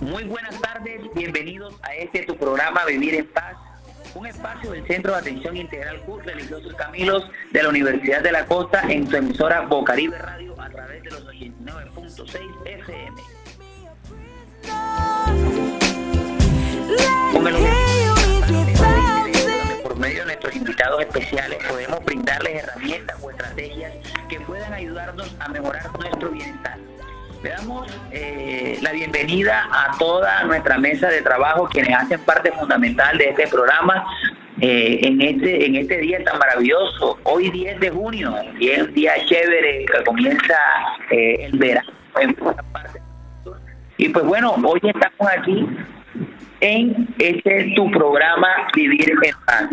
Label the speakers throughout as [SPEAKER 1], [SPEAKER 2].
[SPEAKER 1] Muy buenas tardes, bienvenidos a este tu programa Vivir en Paz, un espacio del Centro de Atención Integral Curso Religiosos Camilos de la Universidad de la Costa en su emisora Bocaribe Radio a través de los 89.6 FM. Con el por medio de nuestros invitados especiales podemos brindarles herramientas o estrategias que puedan ayudarnos a mejorar nuestro bienestar. Le damos eh, la bienvenida a toda nuestra mesa de trabajo, quienes hacen parte fundamental de este programa eh, en, este, en este día tan maravilloso. Hoy 10 de junio, y es un día chévere que comienza eh, el verano. Y pues bueno, hoy estamos aquí en este tu programa Vivir en Paz.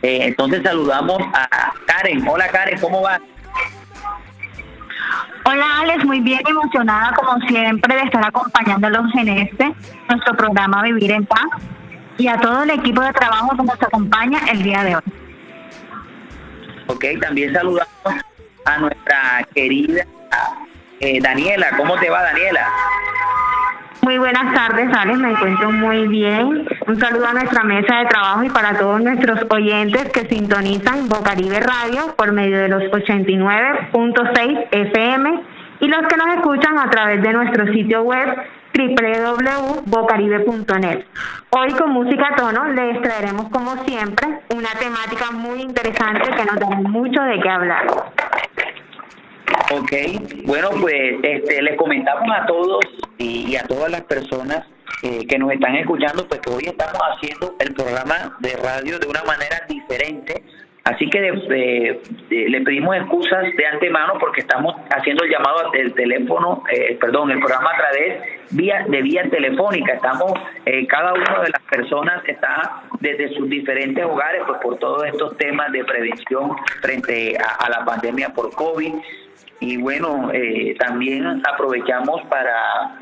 [SPEAKER 1] entonces saludamos a Karen. Hola Karen, ¿cómo vas?
[SPEAKER 2] Hola Alex, muy bien emocionada como siempre de estar acompañándolos en este, nuestro programa Vivir en Paz y a todo el equipo de trabajo que nos acompaña el día de hoy.
[SPEAKER 1] Ok, también saludamos a nuestra querida eh, Daniela. ¿Cómo te va Daniela?
[SPEAKER 2] Muy buenas tardes, Alex. Me encuentro muy bien. Un saludo a nuestra mesa de trabajo y para todos nuestros oyentes que sintonizan Bocaribe Radio por medio de los 89.6 FM y los que nos escuchan a través de nuestro sitio web www.bocaribe.net. Hoy con música a tono les traeremos como siempre una temática muy interesante que nos da mucho de qué hablar.
[SPEAKER 1] Ok, bueno, pues este, les comentamos a todos y, a todas las personas eh, que nos están escuchando, pues que hoy estamos haciendo el programa de radio de una manera diferente. Así que le pedimos excusas de antemano porque estamos haciendo el llamado del teléfono, eh, perdón, el programa a través vía, de vía telefónica. Estamos, eh, cada una de las personas está desde sus diferentes hogares, pues por todos estos temas de prevención frente a la pandemia por COVID. Y bueno, eh, también aprovechamos para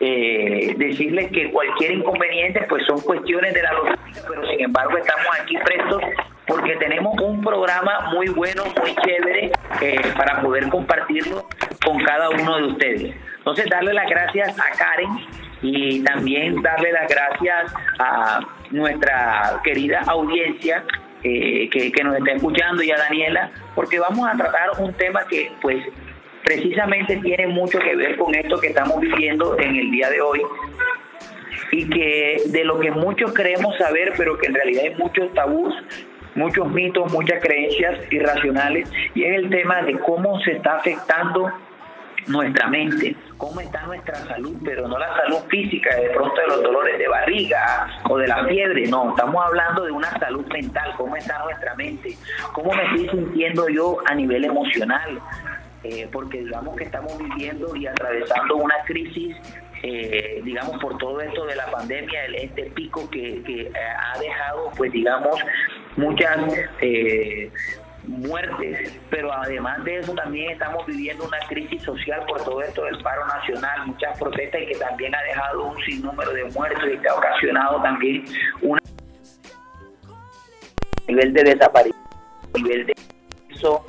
[SPEAKER 1] eh, decirles que cualquier inconveniente pues son cuestiones de la logística, pero sin embargo estamos aquí prestos porque tenemos un programa muy bueno, muy chévere eh, para poder compartirlo con cada uno de ustedes. Entonces darle las gracias a Karen y también darle las gracias a nuestra querida audiencia eh, que, nos está escuchando y a Daniela, porque vamos a tratar un tema que pues precisamente tiene mucho que ver con esto que estamos viviendo en el día de hoy y que de lo que muchos creemos saber, pero que en realidad hay muchos tabús, muchos mitos, muchas creencias irracionales, y es el tema de cómo se está afectando nuestra mente, cómo está nuestra salud, pero no la salud física, de pronto de los dolores de barriga o de la fiebre, no, estamos hablando de una salud mental, cómo está nuestra mente, cómo me estoy sintiendo yo a nivel emocional, eh, porque digamos que estamos viviendo y atravesando una crisis eh, digamos, por todo esto de la pandemia, este pico que, que ha dejado, pues, digamos, muchas eh, muertes, pero además de eso también estamos viviendo una crisis social por todo esto del paro nacional, muchas protestas y que también ha dejado un sinnúmero de muertos y que ha ocasionado también un nivel de desaparición, nivel de eso.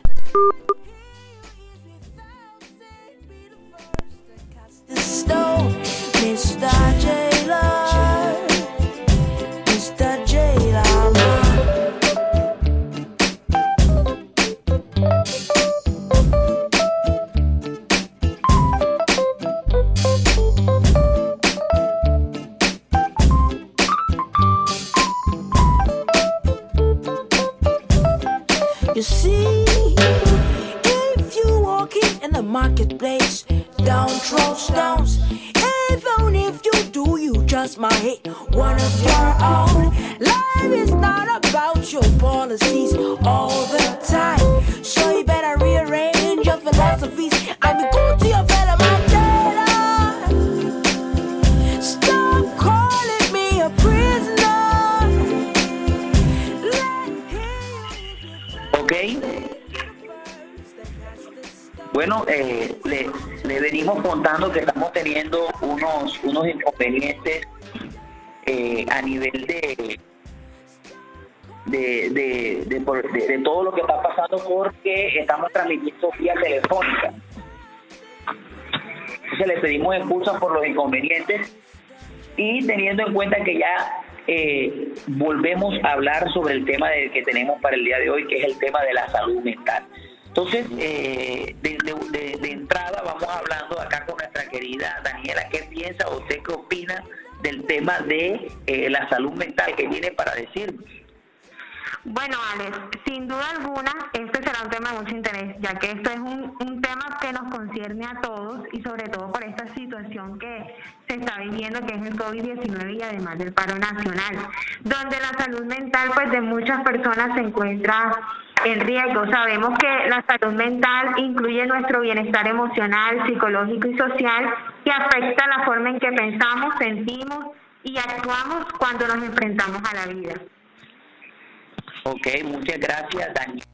[SPEAKER 1] Que estamos teniendo unos, unos inconvenientes eh, a nivel de de, de, de, todo lo que está pasando porque estamos transmitiendo vía telefónica. Entonces le pedimos excusas por los inconvenientes y teniendo en cuenta que ya eh, volvemos a hablar sobre el tema de, que tenemos para el día de hoy, que es el tema de la salud mental. Entonces, eh, de, entrada vamos hablando acá con nuestra querida Daniela, ¿qué piensa usted qué opina del tema de eh, la salud mental que viene para decirnos?
[SPEAKER 2] Bueno, Alex, sin duda alguna, este será un tema de mucho interés, ya que esto es un, un tema que nos concierne a todos y sobre todo por esta situación que se está viviendo, que es el COVID-19 y además del paro nacional, donde la salud mental pues de muchas personas se encuentra en riesgo. Sabemos que la salud mental incluye nuestro bienestar emocional, psicológico y social que afecta la forma en que pensamos, sentimos y actuamos cuando nos enfrentamos a la vida.
[SPEAKER 1] Ok, muchas gracias, Daniel.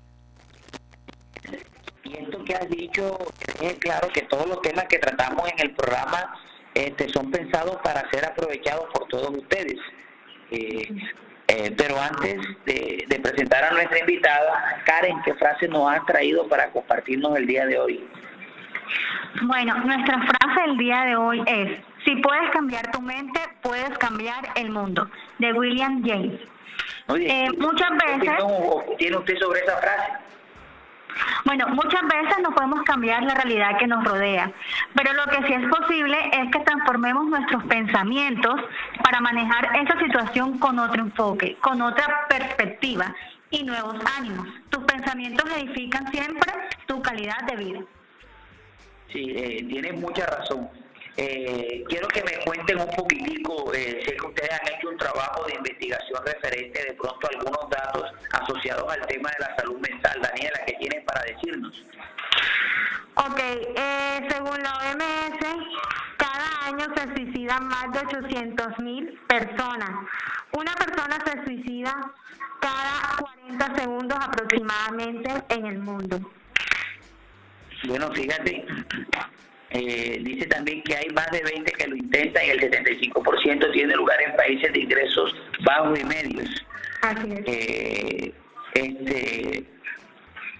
[SPEAKER 1] Y esto que has dicho, es claro que todos los temas que tratamos en el programa este, son pensados para ser aprovechados por todos ustedes. Eh, eh, pero antes de, presentar a nuestra invitada, Karen, ¿qué frase nos has traído para compartirnos el día de hoy?
[SPEAKER 3] Bueno, nuestra frase del día de hoy es, si puedes cambiar tu mente, puedes cambiar el mundo, de William James.
[SPEAKER 1] Eh, muchas veces... ¿Qué tiene usted sobre esa frase?
[SPEAKER 3] Bueno, muchas veces no podemos cambiar la realidad que nos rodea, pero lo que sí es posible es que transformemos nuestros pensamientos para manejar esa situación con otro enfoque, con otra perspectiva y nuevos ánimos. Tus pensamientos edifican siempre tu calidad de vida.
[SPEAKER 1] Sí, eh, tienes mucha razón. Eh, quiero que me cuenten un poquitico, eh, sé que ustedes han hecho un trabajo de investigación referente de pronto a algunos datos asociados al tema de la salud mental. Daniela, ¿qué tienen para decirnos?
[SPEAKER 2] Ok, eh, según la OMS, cada año se suicidan más de 800 mil personas. Una persona se suicida cada 40 segundos aproximadamente en el mundo.
[SPEAKER 1] Bueno, fíjate, eh, dice también que hay más de 20 que lo intentan y el 75% tiene lugar en países de ingresos bajos y medios. Eh, este,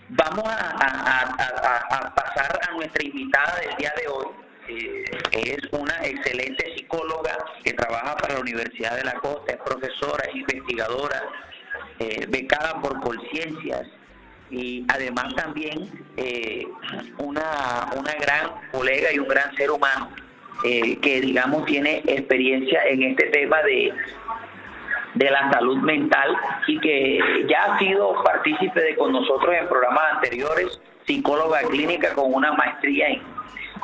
[SPEAKER 1] vamos a, pasar a nuestra invitada del día de hoy. Eh, es una excelente psicóloga que trabaja para la Universidad de la Costa, es profesora, es investigadora, becada por Colciencias y además también eh, una, una gran colega y un gran ser humano eh, que digamos tiene experiencia en este tema de, de la salud mental y que ya ha sido partícipe de con nosotros en programas anteriores, psicóloga clínica con una maestría en,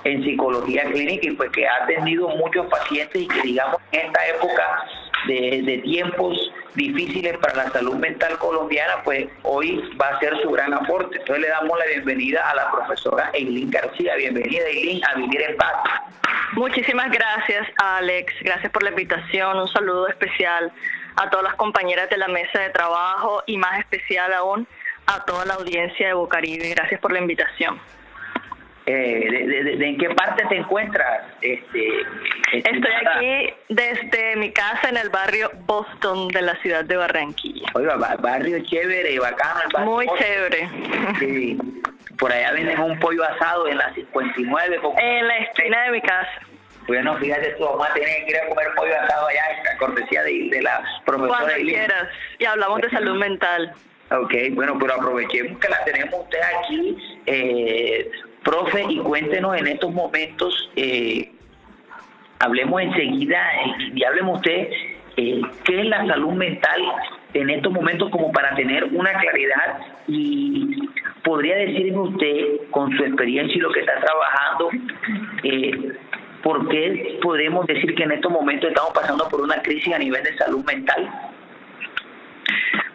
[SPEAKER 1] en psicología clínica y pues que ha atendido muchos pacientes y que digamos en esta época de, de tiempos difíciles para la salud mental colombiana, pues hoy va a ser su gran aporte. Entonces le damos la bienvenida a la profesora Eileen García. Bienvenida Eileen a Vivir en Paz.
[SPEAKER 4] Muchísimas gracias Alex, gracias por la invitación, un saludo especial a todas las compañeras de la mesa de trabajo y más especial aún a toda la audiencia de Bocaribe. Gracias por la invitación.
[SPEAKER 1] Eh, de, en qué parte te encuentras? Este,
[SPEAKER 4] Estoy aquí desde mi casa en el barrio Boston de la ciudad de Barranquilla.
[SPEAKER 1] Oiga, barrio chévere, bacano. El
[SPEAKER 4] Muy chévere.
[SPEAKER 1] Sí. Por allá venden un pollo asado en la 59.
[SPEAKER 4] En la esquina de mi casa.
[SPEAKER 1] Bueno, fíjate, tu mamá tiene que ir a comer pollo asado allá, en cortesía de, de la profesora
[SPEAKER 4] Cuando quieras. Y hablamos de salud mental.
[SPEAKER 1] Ok, bueno, pero aprovechemos que la tenemos usted aquí. Eh, Y cuéntenos en estos momentos, eh, hablemos enseguida y, hablemos usted, eh, ¿qué es la salud mental en estos momentos como para tener una claridad y podría decirme usted con su experiencia y lo que está trabajando, eh, ¿por qué podemos decir que en estos momentos estamos pasando por una crisis a nivel de salud mental?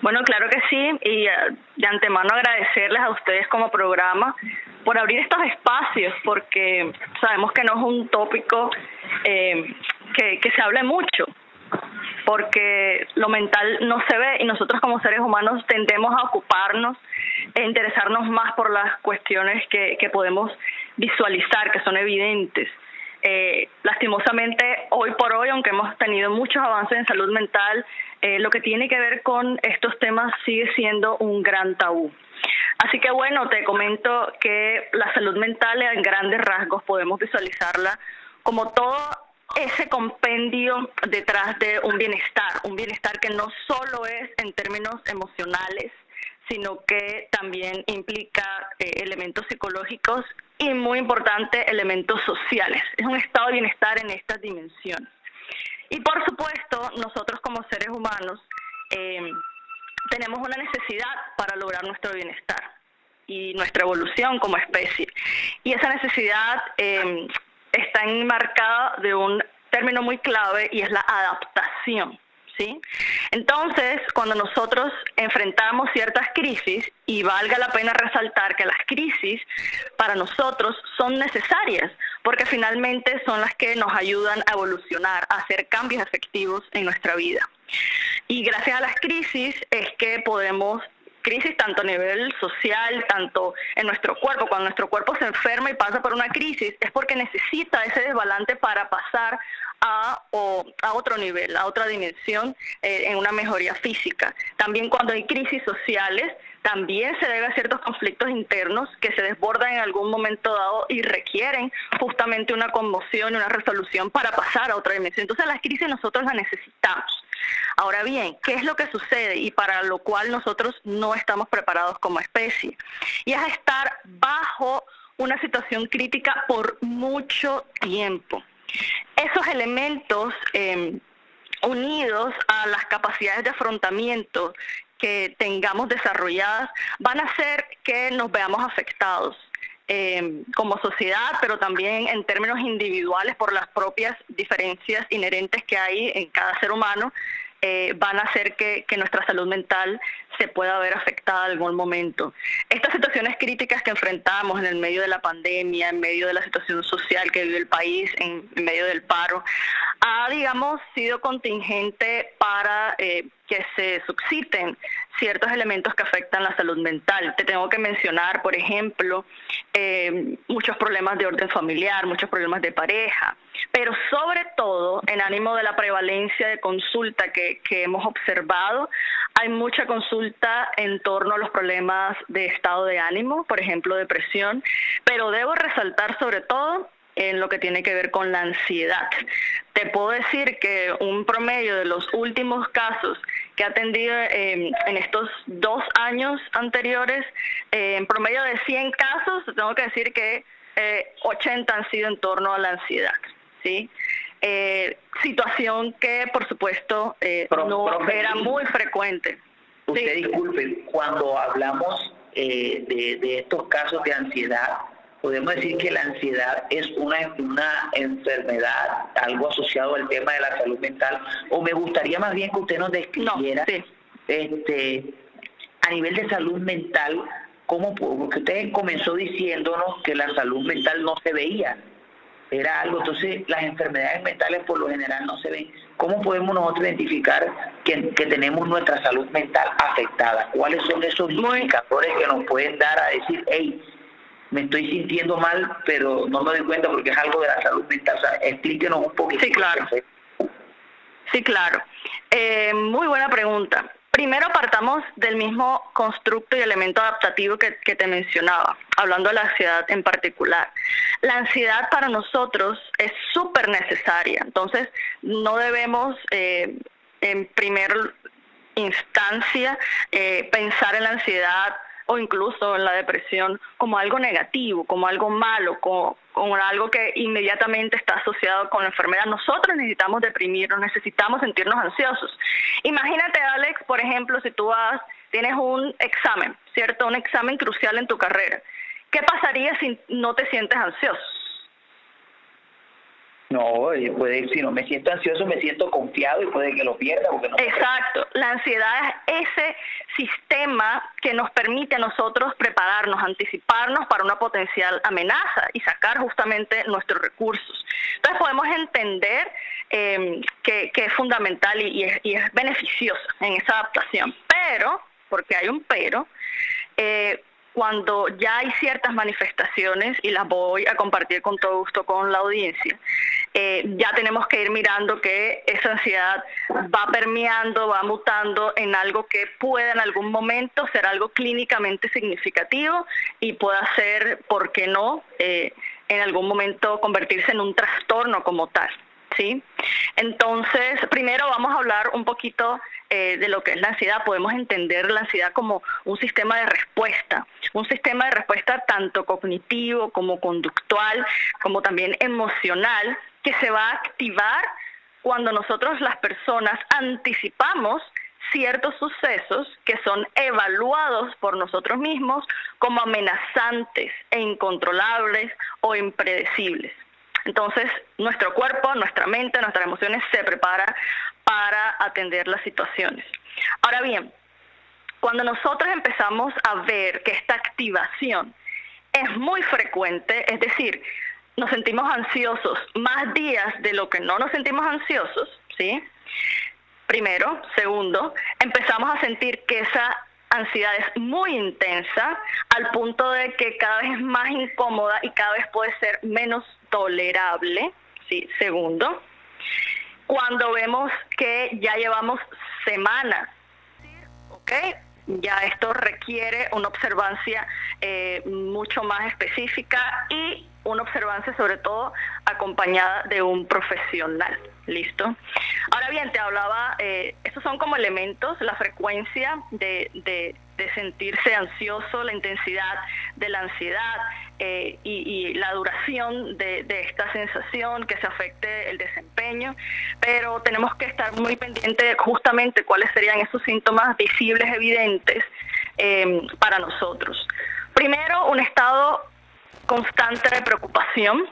[SPEAKER 4] Bueno, claro que sí, y de antemano agradecerles a ustedes como programa por abrir estos espacios, porque sabemos que no es un tópico eh, que, que se hable mucho, porque lo mental no se ve y nosotros como seres humanos tendemos a ocuparnos e interesarnos más por las cuestiones que, que podemos visualizar, que son evidentes. Eh, lastimosamente, hoy por hoy, aunque hemos tenido muchos avances en salud mental, eh, lo que tiene que ver con estos temas sigue siendo un gran tabú. Así que bueno, te comento que la salud mental en grandes rasgos podemos visualizarla como todo ese compendio detrás de un bienestar, un bienestar que no solo es en términos emocionales, sino que también implica eh, elementos psicológicos y muy importante elementos sociales. Es un estado de bienestar en estas dimensiones. Y por supuesto, nosotros como seres humanos eh, tenemos una necesidad para lograr nuestro bienestar y nuestra evolución como especie. Y esa necesidad eh, está enmarcada de un término muy clave y es la adaptación. ¿Sí? Entonces, cuando nosotros enfrentamos ciertas crisis, y valga la pena resaltar que las crisis para nosotros son necesarias, porque finalmente son las que nos ayudan a evolucionar, a hacer cambios efectivos en nuestra vida. Y gracias a las crisis es que podemos crisis tanto a nivel social, tanto en nuestro cuerpo. Cuando nuestro cuerpo se enferma y pasa por una crisis, es porque necesita ese desbalance para pasar a, o, a otro nivel, a otra dimensión, eh, en una mejoría física. También cuando hay crisis sociales, también se debe a ciertos conflictos internos que se desbordan en algún momento dado y requieren justamente una conmoción y una resolución para pasar a otra dimensión. Entonces las crisis nosotros las necesitamos. Ahora bien, ¿qué es lo que sucede y para lo cual nosotros no estamos preparados como especie? Y es estar bajo una situación crítica por mucho tiempo. Esos elementos em, unidos a las capacidades de afrontamiento que tengamos desarrolladas van a hacer que nos veamos afectados. Eh, como sociedad, pero también en términos individuales por las propias diferencias inherentes que hay en cada ser humano, eh, van a hacer que, que, nuestra salud mental se pueda ver afectada en algún momento. Estas situaciones críticas que enfrentamos en el medio de la pandemia, en medio de la situación social que vive el país, en, medio del paro, ha, digamos, sido contingente para eh, que se susciten ciertos elementos que afectan la salud mental. Te tengo que mencionar, por ejemplo, eh, muchos problemas de orden familiar, muchos problemas de pareja, pero sobre todo, en ánimo de la prevalencia de consulta que, que hemos observado, hay mucha consulta en torno a los problemas de estado de ánimo, por ejemplo, depresión, pero debo resaltar sobre todo en lo que tiene que ver con la ansiedad. Te puedo decir que un promedio de los últimos casos que ha atendido em, en estos dos años anteriores, eh, en promedio de 100 casos, tengo que decir que 80 eh, han sido en torno a la ansiedad. ¿sí? Eh, situación que, por supuesto, no era muy frecuente.
[SPEAKER 1] Usted disculpe, cuando hablamos de, de estos casos de ansiedad, podemos decir que la ansiedad es una, una enfermedad, algo asociado al tema de la salud mental, o me gustaría más bien que usted nos describiera este, a nivel de salud mental, cómo, porque usted comenzó diciéndonos que la salud mental no se veía, era algo, entonces las enfermedades mentales por lo general no se ven. ¿Cómo podemos nosotros identificar que, que tenemos nuestra salud mental afectada? ¿Cuáles son esos indicadores que nos pueden dar a decir, hey, me estoy sintiendo mal, pero no me doy cuenta porque es algo de la salud mental. O sea, explíquenos un poquito.
[SPEAKER 4] Sí, claro. Sí, claro. Eh, muy buena pregunta. Primero partamos del mismo constructo y elemento adaptativo que, te mencionaba, hablando de la ansiedad en particular. La ansiedad para nosotros es súper necesaria, entonces no debemos eh, en primer instancia eh, pensar en la ansiedad o incluso en la depresión como algo negativo, como algo malo, como, algo que inmediatamente está asociado con la enfermedad. Nosotros necesitamos deprimirnos, necesitamos sentirnos ansiosos. Imagínate, Alex, por ejemplo, si tú vas, tienes un examen, ¿cierto? Un examen crucial en tu carrera. ¿Qué pasaría si no te sientes ansioso?
[SPEAKER 1] No, puede, si no me siento ansioso, me siento confiado y puede que lo pierda. Porque no
[SPEAKER 4] Exacto, la ansiedad es ese sistema que nos permite a nosotros prepararnos, anticiparnos para una potencial amenaza y sacar justamente nuestros recursos. Entonces podemos entender eh, que, es fundamental y, es, y beneficioso en esa adaptación, pero, porque hay un pero, eh, cuando ya hay ciertas manifestaciones, y las voy a compartir con todo gusto con la audiencia, eh, ya tenemos que ir mirando que esa ansiedad va permeando, va mutando en algo que pueda en algún momento ser algo clínicamente significativo y pueda ser, ¿por qué no?, eh, en algún momento convertirse en un trastorno como tal. ¿sí? Entonces, primero vamos a hablar un poquito eh, de lo que es la ansiedad. Podemos entender la ansiedad como un sistema de respuesta, un sistema de respuesta tanto cognitivo como conductual, como también emocional, que se va a activar cuando nosotros las personas anticipamos ciertos sucesos que son evaluados por nosotros mismos como amenazantes e incontrolables o impredecibles. Entonces, nuestro cuerpo, nuestra mente, nuestras emociones se prepara para atender las situaciones. Ahora bien, cuando nosotros empezamos a ver que esta activación es muy frecuente, es decir, nos sentimos ansiosos más días de lo que no nos sentimos ansiosos, ¿sí? Primero, segundo, empezamos a sentir que esa ansiedad es muy intensa al punto de que cada vez es más incómoda y cada vez puede ser menos tolerable, ¿sí? Segundo, cuando vemos que ya llevamos semanas, ¿ok? Ya esto requiere una observancia eh, mucho más específica y una observancia sobre todo acompañada de un profesional. ¿Listo? Ahora bien, te hablaba, eh, estos son como elementos, la frecuencia de, de, sentirse ansioso, la intensidad de la ansiedad eh, y, la duración de, de, esta sensación, que se afecte el desempeño, pero tenemos que estar muy pendientes justamente cuáles serían esos síntomas visibles, evidentes eh, para nosotros. Primero, un estado constante de preocupación.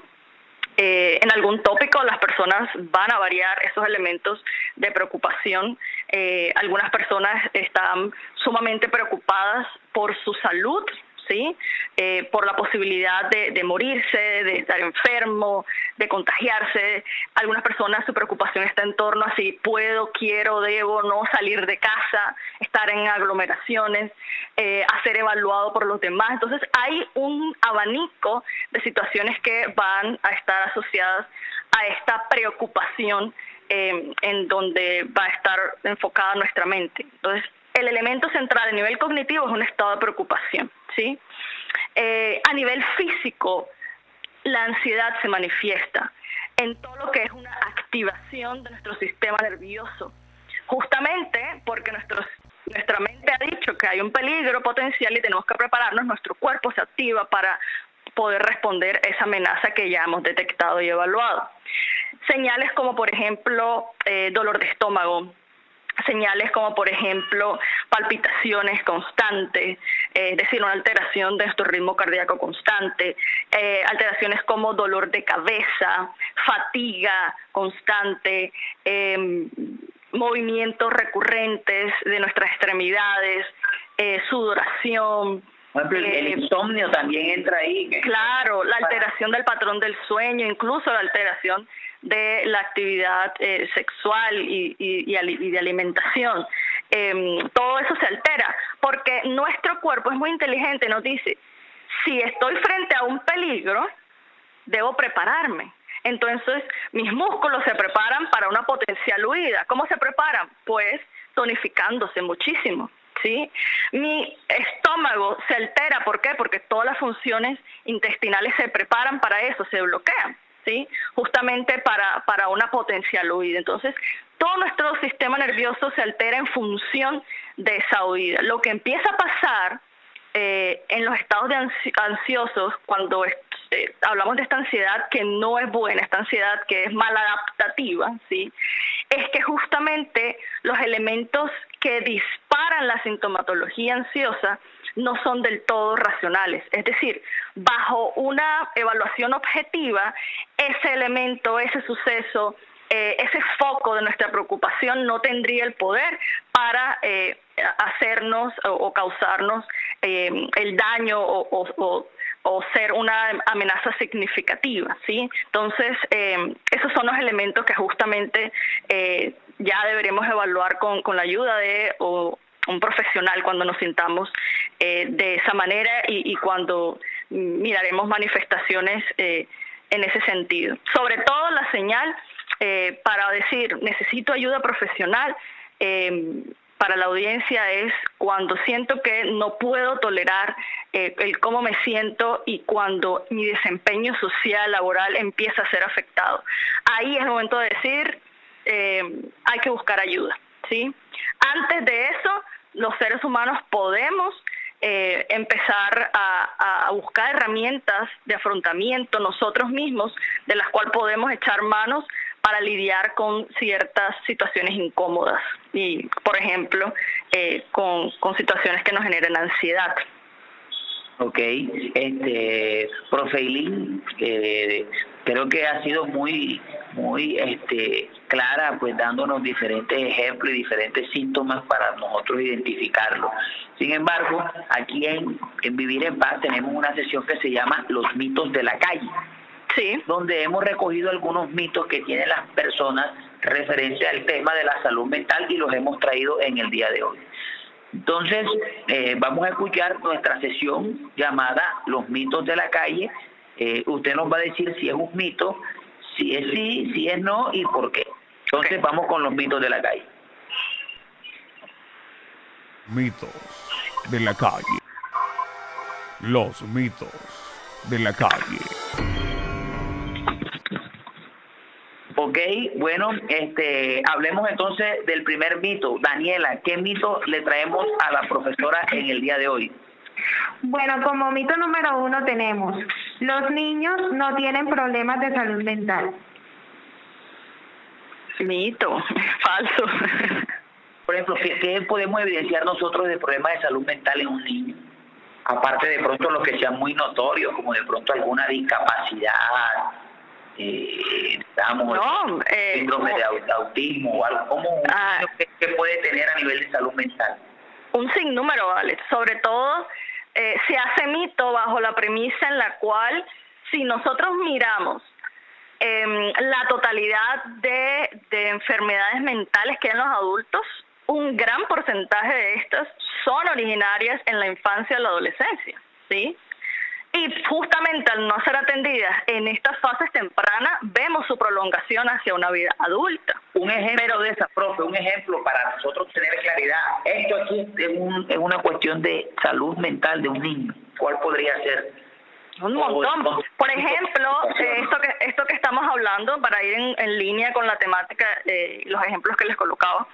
[SPEAKER 4] Eh, en algún tópico las personas van a variar esos elementos de preocupación. Eh, algunas personas están sumamente preocupadas por su salud, Eh, por la posibilidad de, morirse, de estar enfermo, de contagiarse. Algunas personas su preocupación está en torno a si puedo, quiero, debo no salir de casa, estar en aglomeraciones, eh, a ser evaluado por los demás. Entonces hay un abanico de situaciones que van a estar asociadas a esta preocupación eh, en donde va a estar enfocada nuestra mente. Entonces, el elemento central a nivel cognitivo es un estado de preocupación. ¿sí? Eh, a nivel físico, la ansiedad se manifiesta en todo lo que es una activación de nuestro sistema nervioso, justamente porque nuestra mente ha dicho que hay un peligro potencial y tenemos que prepararnos, nuestro cuerpo se activa para poder responder esa amenaza que ya hemos detectado y evaluado. Señales como por ejemplo eh, dolor de estómago, señales como por ejemplo palpitaciones constantes, eh, es decir, una alteración de nuestro ritmo cardíaco constante, eh, alteraciones como dolor de cabeza, fatiga constante, em, movimientos recurrentes de nuestras extremidades, eh, sudoración,
[SPEAKER 1] por ejemplo, el, insomnio también entra ahí.
[SPEAKER 4] Claro, la alteración del patrón del sueño, incluso la alteración de la actividad eh, sexual y, y, de alimentación. Em, todo eso se altera porque nuestro cuerpo es muy inteligente, nos dice, si estoy frente a un peligro, debo prepararme. Entonces, mis músculos se preparan para una potencial huida. ¿Cómo se preparan? Pues tonificándose muchísimo. ¿sí? Mi estómago se altera, ¿por qué? Porque todas las funciones intestinales se preparan para eso, se bloquean. ¿Sí? Justamente para, para una potencial huida. Entonces, todo nuestro sistema nervioso se altera en función de esa huida. Lo que empieza a pasar eh, en los estados de ansiosos, cuando eh, hablamos de esta ansiedad que no es buena, esta ansiedad que es maladaptativa, ¿sí? es que justamente los elementos que disparan la sintomatología ansiosa no son del todo racionales. Es decir, bajo una evaluación objetiva, ese elemento, ese suceso, eh, ese foco de nuestra preocupación no tendría el poder para eh, hacernos o, causarnos eh, el daño o, ser una amenaza significativa, ¿sí? Entonces, esos son los elementos que justamente ya deberemos evaluar con, con la ayuda de un profesional cuando nos sintamos eh, de esa manera y, cuando miraremos manifestaciones eh, en ese sentido. Sobre todo la señal eh, para decir necesito ayuda profesional. Eh, para la audiencia es cuando siento que no puedo tolerar eh, el cómo me siento y cuando mi desempeño social, laboral empieza a ser afectado. Ahí es el momento de decir, eh, hay que buscar ayuda. ¿Sí? Antes de eso, los seres humanos podemos eh, empezar a, buscar herramientas de afrontamiento nosotros mismos, de las cuales podemos echar manos para lidiar con ciertas situaciones incómodas y, por ejemplo, eh, con, situaciones que nos generan ansiedad.
[SPEAKER 1] Ok, este, profe Eileen, eh, creo que ha sido muy, muy este, clara, pues dándonos diferentes ejemplos y diferentes síntomas para nosotros identificarlo. Sin embargo, aquí en, en Vivir en Paz tenemos una sesión que se llama Los mitos de la calle
[SPEAKER 4] sí.
[SPEAKER 1] donde hemos recogido algunos mitos que tienen las personas referente al tema de la salud mental y los hemos traído en el día de hoy. Entonces, eh, vamos a escuchar nuestra sesión llamada Los mitos de la calle. Eh, usted nos va a decir si es un mito, si es sí, si es no y por qué. Entonces, vamos con los mitos de la calle.
[SPEAKER 5] Mitos de la calle. Los mitos de la calle.
[SPEAKER 1] Ok, bueno, este, hablemos entonces del primer mito. Daniela, ¿qué mito le traemos a la profesora en el día de hoy?
[SPEAKER 2] Bueno, como mito número uno tenemos, los niños no tienen problemas de salud mental.
[SPEAKER 4] Mito, falso.
[SPEAKER 1] Por ejemplo, ¿qué, ¿qué, podemos evidenciar nosotros de problemas de salud mental en un niño? Aparte de pronto los que sean muy notorios, como de pronto alguna discapacidad, eh, digamos,
[SPEAKER 4] no, eh,
[SPEAKER 1] síndrome de autismo o algo, ¿cómo
[SPEAKER 4] ah,
[SPEAKER 1] que puede tener a nivel de salud mental?
[SPEAKER 4] Un sinnúmero, vale. Sobre todo, eh, se hace mito bajo la premisa en la cual, si nosotros miramos eh, la totalidad de, de enfermedades mentales que hay en los adultos, un gran porcentaje de estas son originarias en la infancia y la adolescencia, ¿sí? Y justamente al no ser atendidas en estas fases tempranas, vemos su prolongación hacia una vida adulta.
[SPEAKER 1] Un ejemplo de esa, profe, un ejemplo para nosotros tener claridad. Esto aquí es, un, es una cuestión de salud mental de un niño. ¿Cuál podría ser?
[SPEAKER 4] Un montón. Por ejemplo, esto que esto que estamos hablando, para ir en, en línea con la temática, eh, los ejemplos que les colocaba,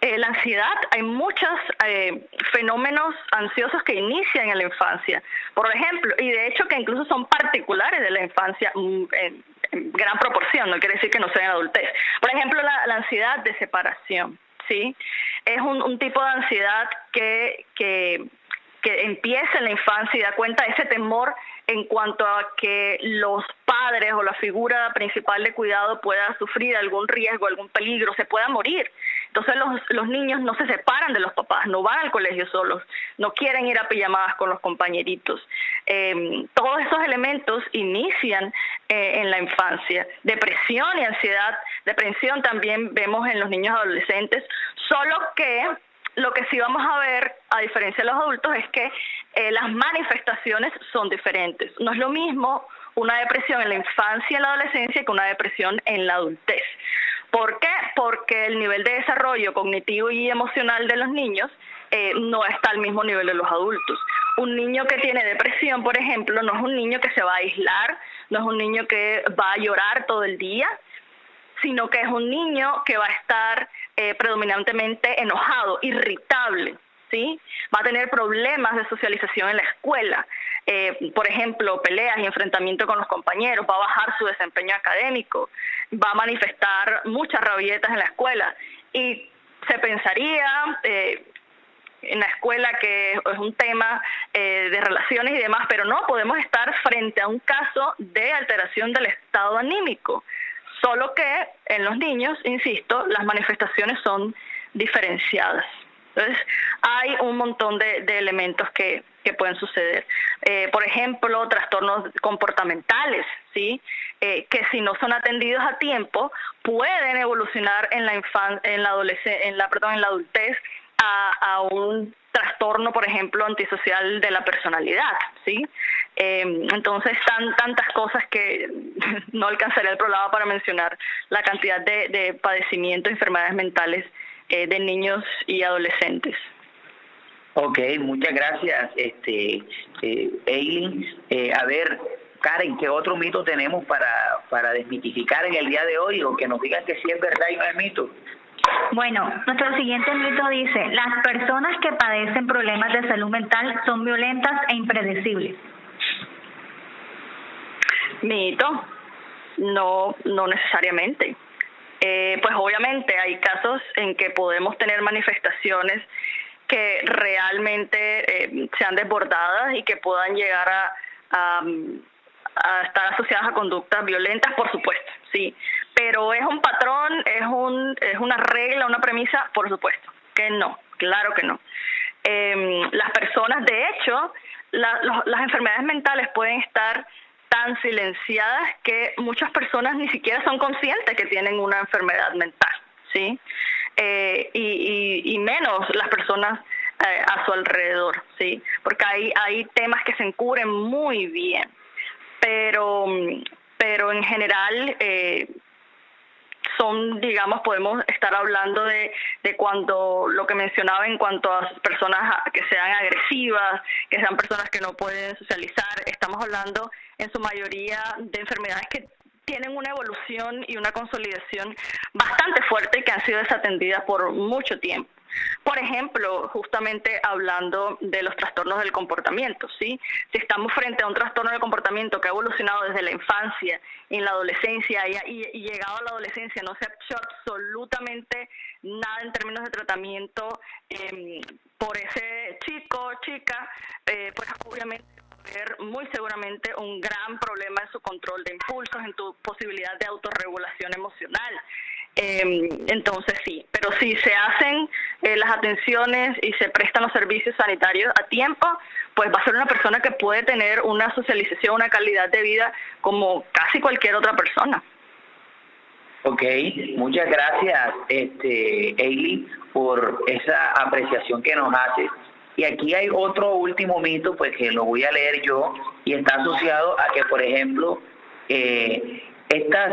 [SPEAKER 4] eh, la ansiedad, hay muchos eh, fenómenos ansiosos que inician en la infancia, por ejemplo, y de hecho que incluso son particulares de la infancia mm, en, en gran proporción, no quiere decir que no sea en adultez. Por ejemplo, la, la ansiedad de separación, ¿sí? Es un, un tipo de ansiedad que, que, que empieza en la infancia y da cuenta de ese temor en cuanto a que los padres o la figura principal de cuidado pueda sufrir algún riesgo, algún peligro, se pueda morir. Entonces los, los niños no se separan de los papás, no van al colegio solos, no quieren ir a pijamadas con los compañeritos. Eh, todos esos elementos inician eh, en la infancia. Depresión y ansiedad, depresión también vemos en los niños adolescentes, solo que lo que sí vamos a ver, a diferencia de los adultos, es que eh, las manifestaciones son diferentes. No es lo mismo una depresión en la infancia y en la adolescencia que una depresión en la adultez. ¿Por qué? Porque el nivel de desarrollo cognitivo y emocional de los niños eh, no está al mismo nivel de los adultos. Un niño que tiene depresión, por ejemplo, no es un niño que se va a aislar, no es un niño que va a llorar todo el día, sino que es un niño que va a estar eh, predominantemente enojado, irritable, ¿sí? Va a tener problemas de socialización en la escuela, eh, por ejemplo, peleas y enfrentamiento con los compañeros, va a bajar su desempeño académico, va a manifestar muchas rabietas en la escuela. Y se pensaría eh, en la escuela que es un tema eh, de relaciones y demás, pero no podemos estar frente a un caso de alteración del estado anímico, solo que en los niños, insisto, las manifestaciones son diferenciadas. Entonces, hay un montón de, de elementos que, que pueden suceder. Eh, por ejemplo, trastornos comportamentales, ¿sí? Eh, que si no son atendidos a tiempo, pueden evolucionar en la infan en la en la, perdón, en la adultez a, un trastorno, por ejemplo, antisocial de la personalidad, ¿sí? Em, entonces, están tantas cosas que no alcanzaría el programa para mencionar la cantidad de, de padecimientos, enfermedades mentales eh, de niños y adolescentes.
[SPEAKER 1] Ok, muchas gracias, este, eh, Eileen. Eh, a ver, Karen, ¿qué otro mito tenemos para, para desmitificar en el día de hoy o que nos digan que sí es verdad y no es mito?
[SPEAKER 3] Bueno, nuestro siguiente mito dice, las personas que padecen problemas de salud mental son violentas e impredecibles.
[SPEAKER 4] Mito, no, no necesariamente. Eh, pues obviamente hay casos en que podemos tener manifestaciones que realmente eh, sean desbordadas y que puedan llegar a, a, estar asociadas a conductas violentas, por supuesto, sí. Pero es un patrón, es, un, es una regla, una premisa, por supuesto, que no, claro que no. Em, las personas, de hecho, las enfermedades mentales pueden estar tan silenciadas que muchas personas ni siquiera son conscientes que tienen una enfermedad mental, ¿sí? Eh, y, y, menos las personas eh, a su alrededor, ¿sí? Porque hay, hay temas que se encubren muy bien, pero, pero en general eh, son, digamos, podemos estar hablando de, de cuando lo que mencionaba en cuanto a personas que sean agresivas, que sean personas que no pueden socializar, estamos hablando en su mayoría de enfermedades que tienen una evolución y una consolidación bastante fuerte que han sido desatendidas por mucho tiempo. Por ejemplo, justamente hablando de los trastornos del comportamiento, ¿sí? Si estamos frente a un trastorno del comportamiento que ha evolucionado desde la infancia, en la adolescencia y, llegado a la adolescencia, no se ha hecho absolutamente nada en términos de tratamiento em, por ese chico, chica, eh, pues obviamente muy seguramente un gran problema en su control de impulsos, en tu posibilidad de autorregulación emocional. Em, entonces sí, pero si se hacen eh, las atenciones y se prestan los servicios sanitarios a tiempo, pues va a ser una persona que puede tener una socialización, una calidad de vida como casi cualquier otra persona.
[SPEAKER 1] Ok, muchas gracias, este, Ailey, por esa apreciación que nos haces. Y aquí hay otro último mito, pues que lo voy a leer yo, y está asociado a que, por ejemplo, eh, estas,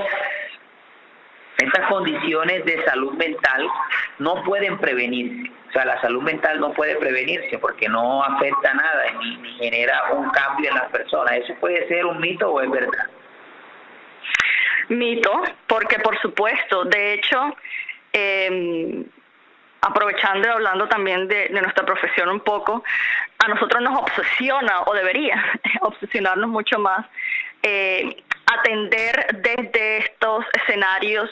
[SPEAKER 1] estas condiciones de salud mental no pueden prevenirse. O sea, la salud mental no puede prevenirse porque no afecta nada ni, genera un cambio en las personas. ¿Eso puede ser un mito o es verdad?
[SPEAKER 4] Mito, porque por supuesto, de hecho, eh, aprovechando y hablando también de, nuestra profesión un poco, a nosotros nos obsesiona, o debería obsesionarnos mucho más, eh, atender desde estos escenarios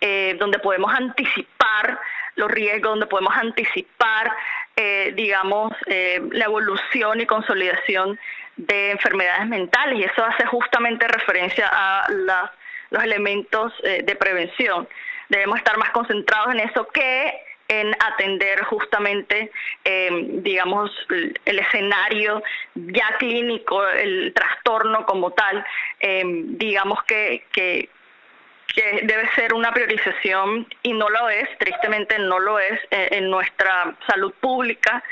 [SPEAKER 4] eh, donde podemos anticipar los riesgos, donde podemos anticipar, eh, digamos, la evolución y consolidación de enfermedades mentales. Y eso hace justamente referencia a los elementos de prevención. Debemos estar más concentrados en eso que en atender justamente, eh, digamos, el escenario ya clínico, el trastorno como tal, eh, digamos que, que, debe ser una priorización y no lo es, tristemente no lo es eh, en nuestra salud pública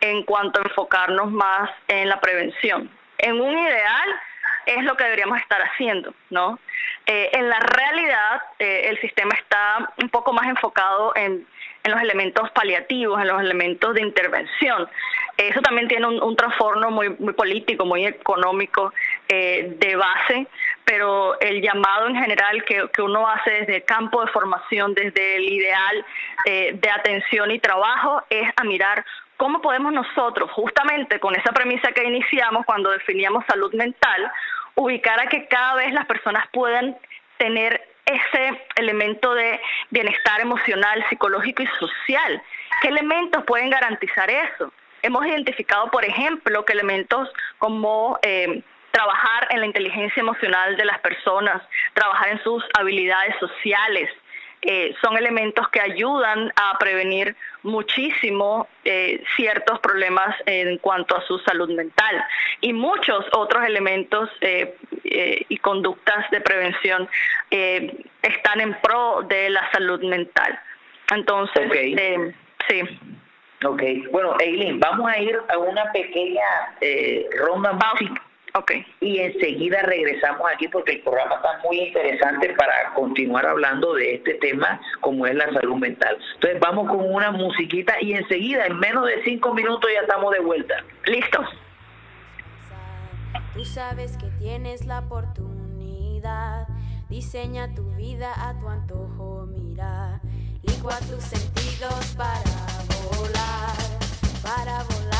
[SPEAKER 4] en cuanto a enfocarnos más en la prevención. En un ideal es lo que deberíamos estar haciendo, ¿no? en la realidad, el sistema está un poco más enfocado en en los elementos paliativos, en los elementos de intervención. Eso también tiene un, trastorno muy, muy político, muy económico eh, de base, pero el llamado en general que, que, uno hace desde el campo de formación, desde el ideal eh, de atención y trabajo, es a mirar cómo podemos nosotros, justamente con esa premisa que iniciamos cuando definíamos salud mental, ubicar a que cada vez las personas puedan tener ese elemento de bienestar emocional, psicológico y social. ¿Qué elementos pueden garantizar eso? Hemos identificado, por ejemplo, que elementos como eh, trabajar en la inteligencia emocional de las personas, trabajar en sus habilidades sociales, eh, son elementos que ayudan a prevenir muchísimo eh, ciertos problemas en cuanto a su salud mental y muchos otros elementos eh, y conductas de prevención están en pro de la salud mental. Entonces, sí.
[SPEAKER 1] Ok, bueno, Eileen, vamos a ir a una pequeña eh, ronda música.
[SPEAKER 4] Ok.
[SPEAKER 1] Y enseguida regresamos aquí porque el programa está muy interesante para continuar hablando de este tema como es la salud mental. Entonces vamos con una musiquita y enseguida, en menos de cinco minutos ya estamos de vuelta.
[SPEAKER 4] Listo.
[SPEAKER 6] Tú sabes que tienes la oportunidad. Diseña tu vida a tu antojo, mira. Licua tus sentidos para volar, para volar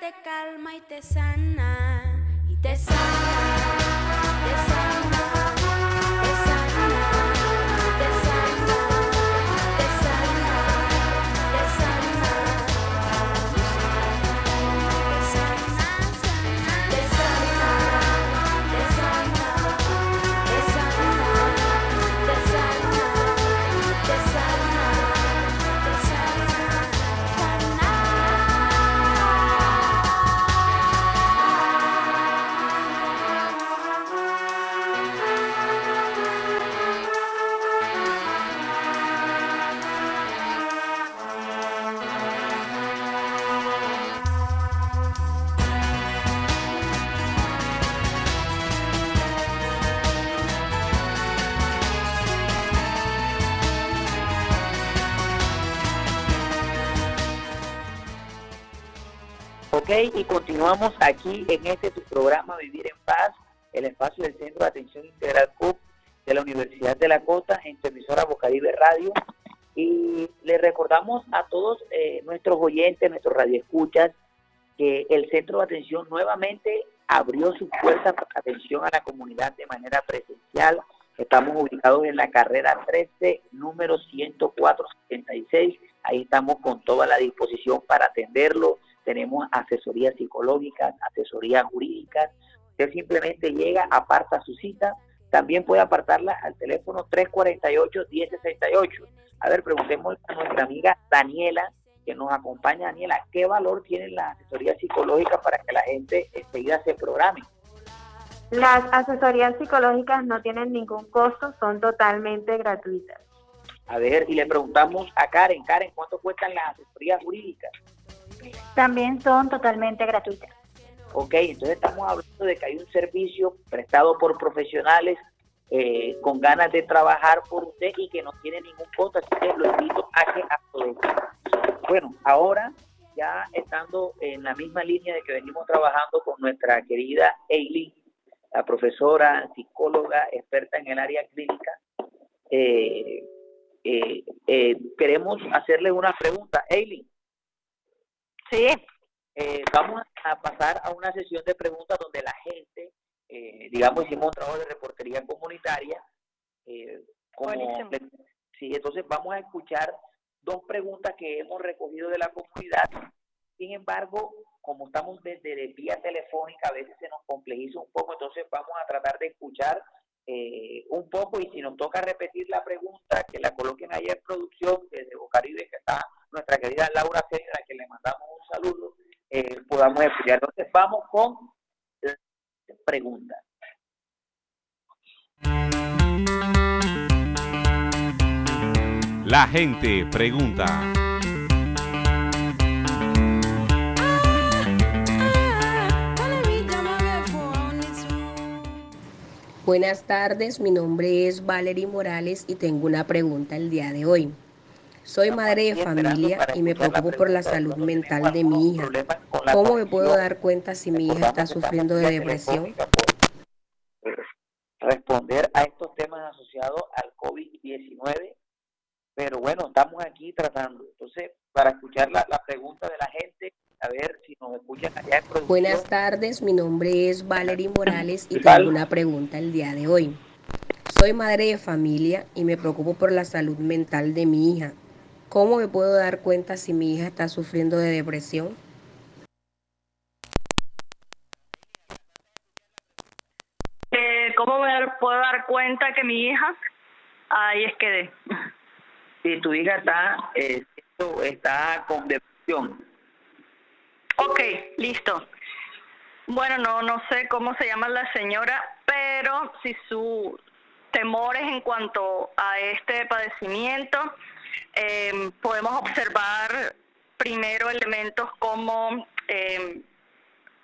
[SPEAKER 6] te calma y te sana. Y
[SPEAKER 1] continuamos aquí en este tu programa Vivir en Paz, el espacio del Centro de Atención Integral CUP de la Universidad de la Costa en tu emisora Radio. Y le recordamos a todos eh, nuestros oyentes, nuestros radioescuchas, que el Centro de Atención nuevamente abrió sus puertas para atención a la comunidad de manera presencial. Estamos ubicados en la carrera 13, número 10476. Ahí estamos con toda la disposición para atenderlo. Tenemos asesorías psicológicas, asesorías jurídicas. Usted simplemente llega, aparta su cita. También puede apartarla al teléfono 348-1068. A ver, preguntemos a nuestra amiga Daniela, que nos acompaña. Daniela, ¿qué valor tienen las asesorías psicológicas para que la gente enseguida se programe?
[SPEAKER 2] Las asesorías psicológicas no tienen ningún costo, son totalmente gratuitas.
[SPEAKER 1] A ver, y le preguntamos a Karen, Karen, ¿cuánto cuestan las asesorías jurídicas?
[SPEAKER 3] También son totalmente gratuitas.
[SPEAKER 1] Ok, entonces estamos hablando de que hay un servicio prestado por profesionales eh, con ganas de trabajar por usted y que no tiene ningún costo, así que lo invito a que aproveche. Bueno, ahora ya estando en la misma línea de que venimos trabajando con nuestra querida Eileen, la profesora, psicóloga, experta en el área clínica, eh, eh, eh, queremos hacerle una pregunta. Eileen.
[SPEAKER 4] Sí.
[SPEAKER 1] vamos a pasar a una sesión de preguntas donde la gente, digamos, hicimos un trabajo de reportería comunitaria. como, sí, entonces vamos a escuchar dos preguntas que hemos recogido de la comunidad. Sin embargo, como estamos desde vía telefónica, a veces se nos complejiza un poco, entonces vamos a tratar de escuchar eh, un poco y si nos toca repetir la pregunta, que la coloquen ahí en producción desde Bocaribe, que está nuestra querida Laura César, a quien le mandamos un saludo, eh, podamos estudiar. Entonces vamos con la pregunta.
[SPEAKER 7] La gente pregunta.
[SPEAKER 8] Buenas tardes, mi nombre es Valerie Morales y tengo una pregunta el día de hoy. Soy madre de familia y me preocupo por la salud mental de mi hija. ¿Cómo me puedo dar cuenta si mi hija está sufriendo de depresión?
[SPEAKER 1] Responder a estos temas asociados al COVID-19 pero bueno, estamos aquí tratando. Entonces, para escuchar la, pregunta de la gente, a ver si nos escuchan allá en producción.
[SPEAKER 8] Buenas tardes, mi nombre es Valerie Morales y tengo una pregunta el día de hoy. Soy madre de familia y me preocupo por la salud mental de mi hija. ¿Cómo me puedo dar cuenta si mi hija está sufriendo de depresión?
[SPEAKER 4] Eh, ¿Cómo me puedo dar cuenta que mi hija... Ahí es que de
[SPEAKER 1] si tu hija está, eh, está con depresión.
[SPEAKER 4] Ok, listo. Bueno, no, no sé cómo se llama la señora, pero si su temores en cuanto a este padecimiento, eh, podemos observar primero elementos como eh,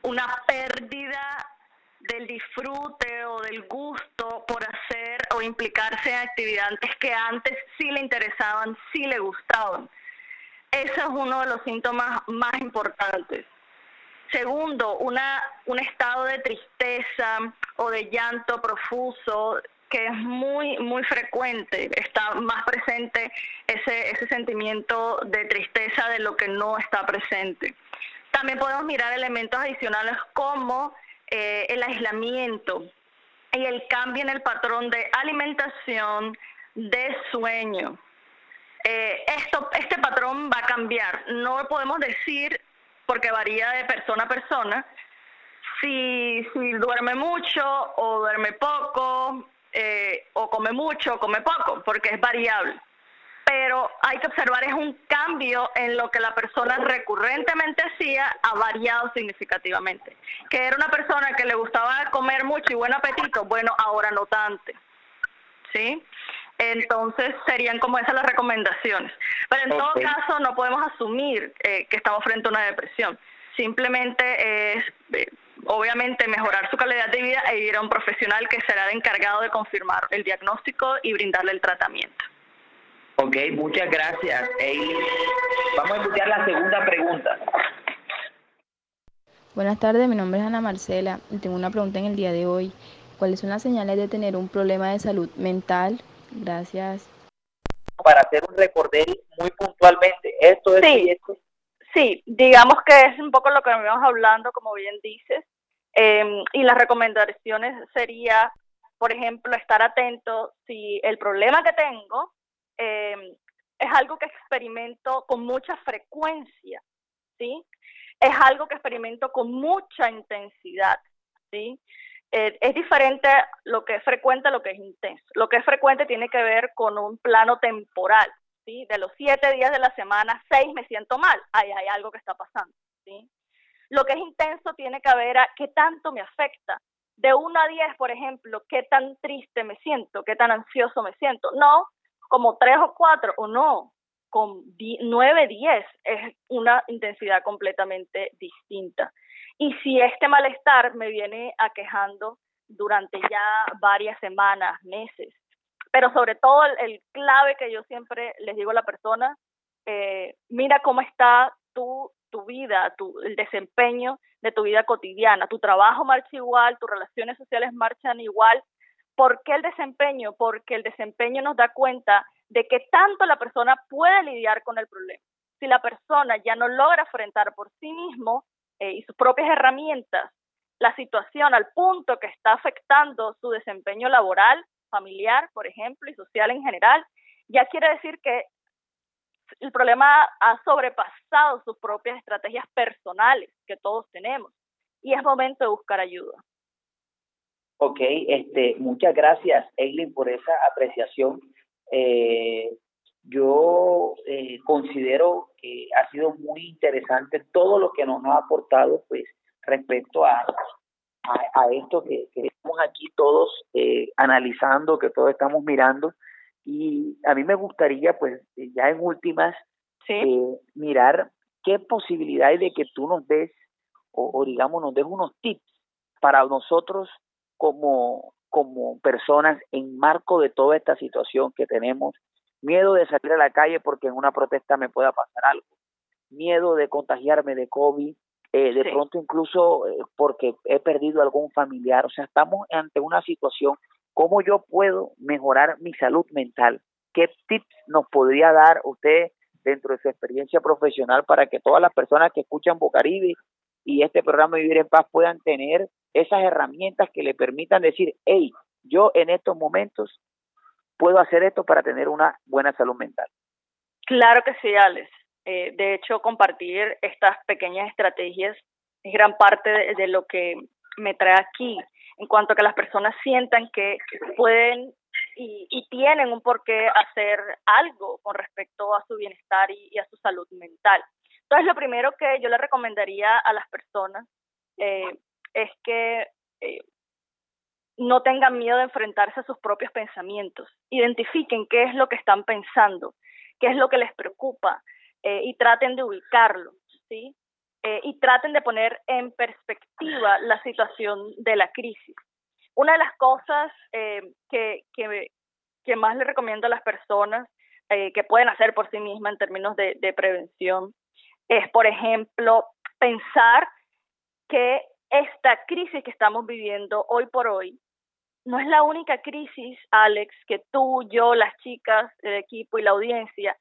[SPEAKER 4] una pérdida del disfrute o del gusto por hacer o implicarse en actividades que antes sí le interesaban, sí le gustaban. Ese es uno de los síntomas más importantes. Segundo, una, un estado de tristeza o de llanto profuso que es muy, muy frecuente. Está más presente ese, ese sentimiento de tristeza de lo que no está presente. También podemos mirar elementos adicionales como eh, el aislamiento y el cambio en el patrón de alimentación, de sueño. Eh, esto, este patrón va a cambiar. No podemos decir, porque varía de persona a persona, si, si duerme mucho o duerme poco, eh, o come mucho o come poco, porque es variable pero hay que observar es un cambio en lo que la persona recurrentemente hacía ha variado significativamente. Que era una persona que le gustaba comer mucho y buen apetito, bueno, ahora no tanto. ¿Sí? Entonces serían como esas las recomendaciones. Pero en todo caso no podemos asumir eh, que estamos frente a una depresión. Simplemente es, eh, obviamente, mejorar su calidad de vida e ir a un profesional que será el encargado de confirmar el diagnóstico y brindarle el tratamiento.
[SPEAKER 1] Ok, muchas gracias, Vamos a escuchar la segunda pregunta.
[SPEAKER 9] Buenas tardes, mi nombre es Ana Marcela y tengo una pregunta en el día de hoy. ¿Cuáles son las señales de tener un problema de salud mental? Gracias.
[SPEAKER 1] Para hacer un recordero muy puntualmente, esto es...
[SPEAKER 4] Sí, sí, digamos que es un poco lo que vamos hablando, como bien dices, em, y las recomendaciones sería, por ejemplo, estar atento si el problema que tengo eh, es algo que experimento con mucha frecuencia, ¿sí? Es algo que experimento con mucha intensidad, ¿sí? Eh, es diferente lo que es frecuente a lo que es intenso. Lo que es frecuente tiene que ver con un plano temporal, ¿sí? De los siete días de la semana, seis me siento mal, ahí hay algo que está pasando, ¿sí? Lo que es intenso tiene que ver a qué tanto me afecta. De 1 a 10, por ejemplo, qué tan triste me siento, qué tan ansioso me siento. No, como tres o cuatro o no, con nueve, diez es una intensidad completamente distinta. Y si este malestar me viene aquejando durante ya varias semanas, meses. Pero sobre todo el, clave que yo siempre les digo a la persona, eh, mira cómo está tu, tu vida, tu, el desempeño de tu vida cotidiana. Tu trabajo marcha igual, tus relaciones sociales marchan igual. ¿Por qué el desempeño? Porque el desempeño nos da cuenta de que tanto la persona puede lidiar con el problema. Si la persona ya no logra enfrentar por sí mismo eh, y sus propias herramientas la situación al punto que está afectando su desempeño laboral, familiar, por ejemplo, y social en general, ya quiere decir que el problema ha sobrepasado sus propias estrategias personales que todos tenemos y es momento de buscar ayuda.
[SPEAKER 1] Ok, este, muchas gracias, Eileen, por esa apreciación. Eh, yo eh, considero que ha sido muy interesante todo lo que nos ha aportado, pues, respecto a, a, esto que, estamos aquí todos eh, analizando, que todos estamos mirando. Y a mí me gustaría, pues, ya en últimas, eh, mirar qué posibilidad hay de que tú nos des, o, digamos, nos des unos tips para nosotros como, como personas en marco de toda esta situación que tenemos. Miedo de salir a la calle porque en una protesta me pueda pasar algo. Miedo de contagiarme de COVID, eh, de pronto incluso eh, porque he perdido algún familiar, o sea, estamos ante una situación, ¿cómo yo puedo mejorar mi salud mental? ¿Qué tips nos podría dar usted dentro de su experiencia profesional para que todas las personas que escuchan Bocaribe y este programa Vivir en Paz puedan tener esas herramientas que le permitan decir, hey, yo en estos momentos puedo hacer esto para tener una buena salud mental?
[SPEAKER 4] Claro que sí, Alex. Eh, de hecho, compartir estas pequeñas estrategias es gran parte de, lo que me trae aquí, en cuanto a que las personas sientan que pueden y, tienen un porqué hacer algo con respecto a su bienestar y, a su salud mental. Entonces, lo primero que yo le recomendaría a las personas eh, es que eh, no tengan miedo de enfrentarse a sus propios pensamientos, identifiquen qué es lo que están pensando, qué es lo que les preocupa, eh, y traten de ubicarlo, ¿sí? Eh, y traten de poner en perspectiva la situación de la crisis. Una de las cosas eh, que, que, más le recomiendo a las personas que pueden hacer por sí mismas en términos de prevención es, por ejemplo, pensar que esta crisis que estamos viviendo hoy por hoy no es la única crisis, Alex, que tú, yo, las chicas, el equipo y la audiencia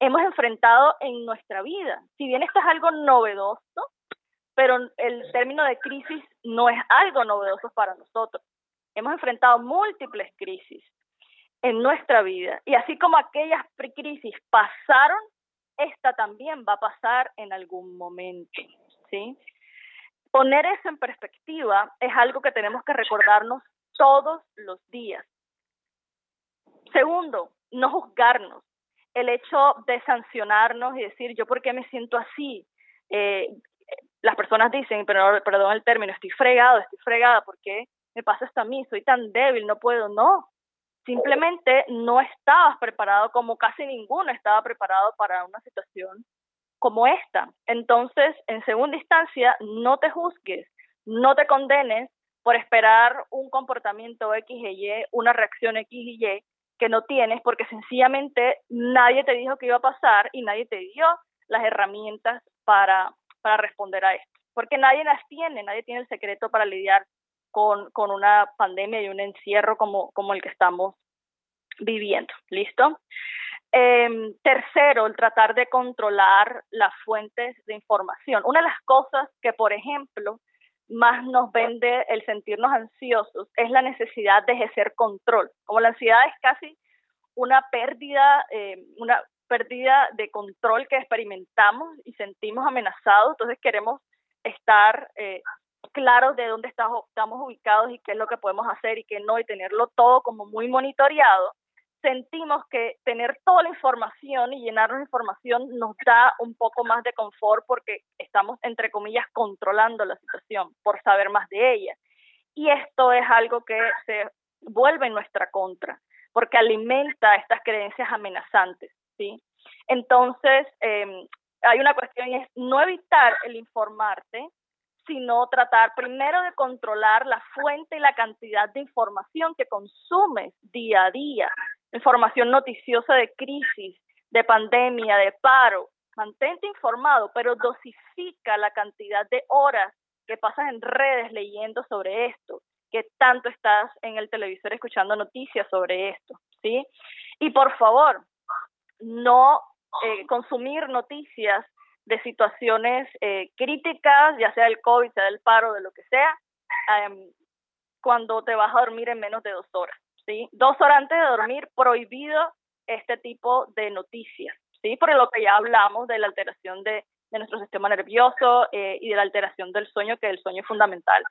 [SPEAKER 4] hemos enfrentado en nuestra vida. Si bien esto es algo novedoso, pero el término de crisis no es algo novedoso para nosotros. Hemos enfrentado múltiples crisis en nuestra vida y así como aquellas crisis pasaron, esta también va a pasar en algún momento, ¿sí? Poner eso en perspectiva es algo que tenemos que recordarnos todos los días. Segundo, no juzgarnos el hecho de sancionarnos y decir, yo por qué me siento así. Eh, las personas dicen, pero perdón el término, estoy fregado, estoy fregada, ¿por qué me pasa esto a mí? Soy tan débil, no puedo. No, simplemente no estabas preparado, como casi ninguno estaba preparado para una situación como esta. Entonces, en segunda instancia, no te juzgues, no te condenes por esperar un comportamiento X y Y, una reacción X y Y, que no tienes porque sencillamente nadie te dijo que iba a pasar y nadie te dio las herramientas para, para responder a esto. Porque nadie las tiene, nadie tiene el secreto para lidiar con, con una pandemia y un encierro como, como el que estamos viviendo. ¿Listo? Eh, tercero, el tratar de controlar las fuentes de información. Una de las cosas que, por ejemplo, más nos vende el sentirnos ansiosos es la necesidad de ejercer control. Como la ansiedad es casi una pérdida, eh, una pérdida de control que experimentamos y sentimos amenazados, entonces queremos estar eh, claros de dónde estamos ubicados y qué es lo que podemos hacer y qué no, y tenerlo todo como muy monitoreado sentimos que tener toda la información y llenarnos de información nos da un poco más de confort porque estamos, entre comillas, controlando la situación por saber más de ella. Y esto es algo que se vuelve en nuestra contra, porque alimenta estas creencias amenazantes, ¿sí? Entonces, em, hay una cuestión es no evitar el informarte, sino tratar primero de controlar la fuente y la cantidad de información que consumes día a día, información noticiosa de crisis, de pandemia, de paro. Mantente informado, pero dosifica la cantidad de horas que pasas en redes leyendo sobre esto, que tanto estás en el televisor escuchando noticias sobre esto, ¿sí? Y por favor, no eh, consumir noticias de situaciones eh, críticas, ya sea del COVID, sea del paro, de lo que sea, em, cuando te vas a dormir en menos de dos horas, Dos horas antes de dormir, prohibido este tipo de noticias, ¿sí? Por lo que ya hablamos de la alteración de, de nuestro sistema nervioso eh, y de la alteración del sueño, que el sueño es fundamental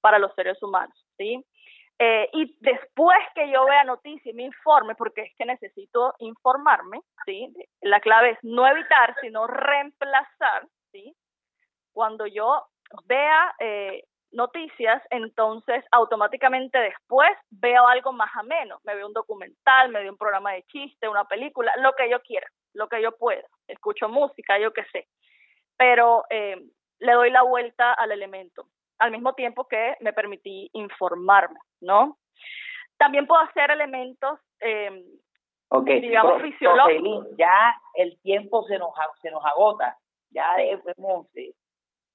[SPEAKER 4] para los seres humanos, ¿sí? Eh, y después que yo vea noticias y me informe, porque es que necesito informarme, ¿sí? La clave es no evitar, sino reemplazar, ¿sí? Cuando yo vea eh, noticias, entonces automáticamente después veo algo más ameno. Me veo un documental, me veo un programa de chiste, una película, lo que yo quiera, lo que yo pueda. Escucho música, yo qué sé. Pero eh, le doy la vuelta al elemento al mismo tiempo que me permití informarme, ¿no? También puedo hacer elementos, eh, digamos, fisiológicos.
[SPEAKER 1] ya el tiempo se nos, se nos agota, ya eh,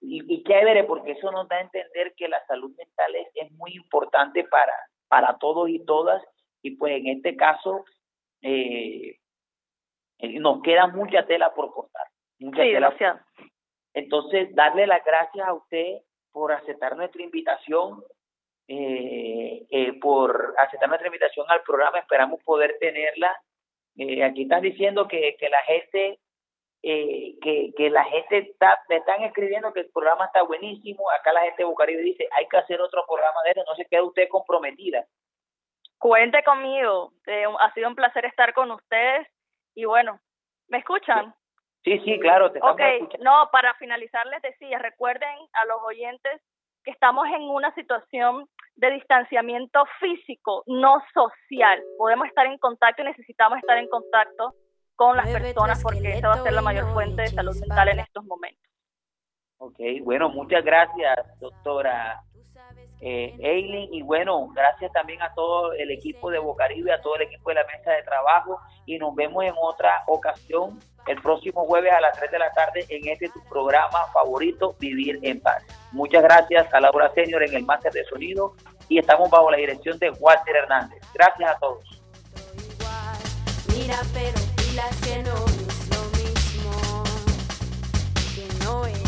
[SPEAKER 1] y, y chévere, porque eso nos da a entender que la salud mental es, es muy importante para, para todos y todas, y pues en este caso eh, eh nos queda mucha tela por cortar. Mucha
[SPEAKER 4] sí,
[SPEAKER 1] tela
[SPEAKER 4] gracias.
[SPEAKER 1] Entonces, darle las gracias a usted por aceptar nuestra invitación, eh, eh, por aceptar nuestra invitación al programa. Esperamos poder tenerla. Eh, aquí están diciendo que, que la gente, que, que la gente está, me están escribiendo que el programa está buenísimo. Acá la gente de Bucaribe dice, hay que hacer otro programa de eso. No se quede usted comprometida.
[SPEAKER 4] Cuente conmigo. ha sido un placer estar con ustedes. Y bueno, ¿me escuchan?
[SPEAKER 1] Sí, sí, claro, te estamos
[SPEAKER 4] okay. No, para finalizar les decía, recuerden a los oyentes que estamos en una situación de distanciamiento físico, no social. Podemos estar en contacto y necesitamos estar en contacto con las personas porque esa va a ser la mayor fuente de salud mental en estos momentos.
[SPEAKER 1] Ok, bueno, muchas gracias, doctora eh, Eileen, y bueno, gracias también a todo el equipo de Bocaribe, a todo el equipo de la mesa de trabajo, y nos vemos en otra ocasión el próximo jueves a las 3 de la tarde en este tu programa favorito, Vivir en Paz. Muchas gracias a Laura Senior en el máster de sonido y estamos bajo la dirección de Walter Hernández. Gracias a todos. Mira, pero que no es lo mismo, que no es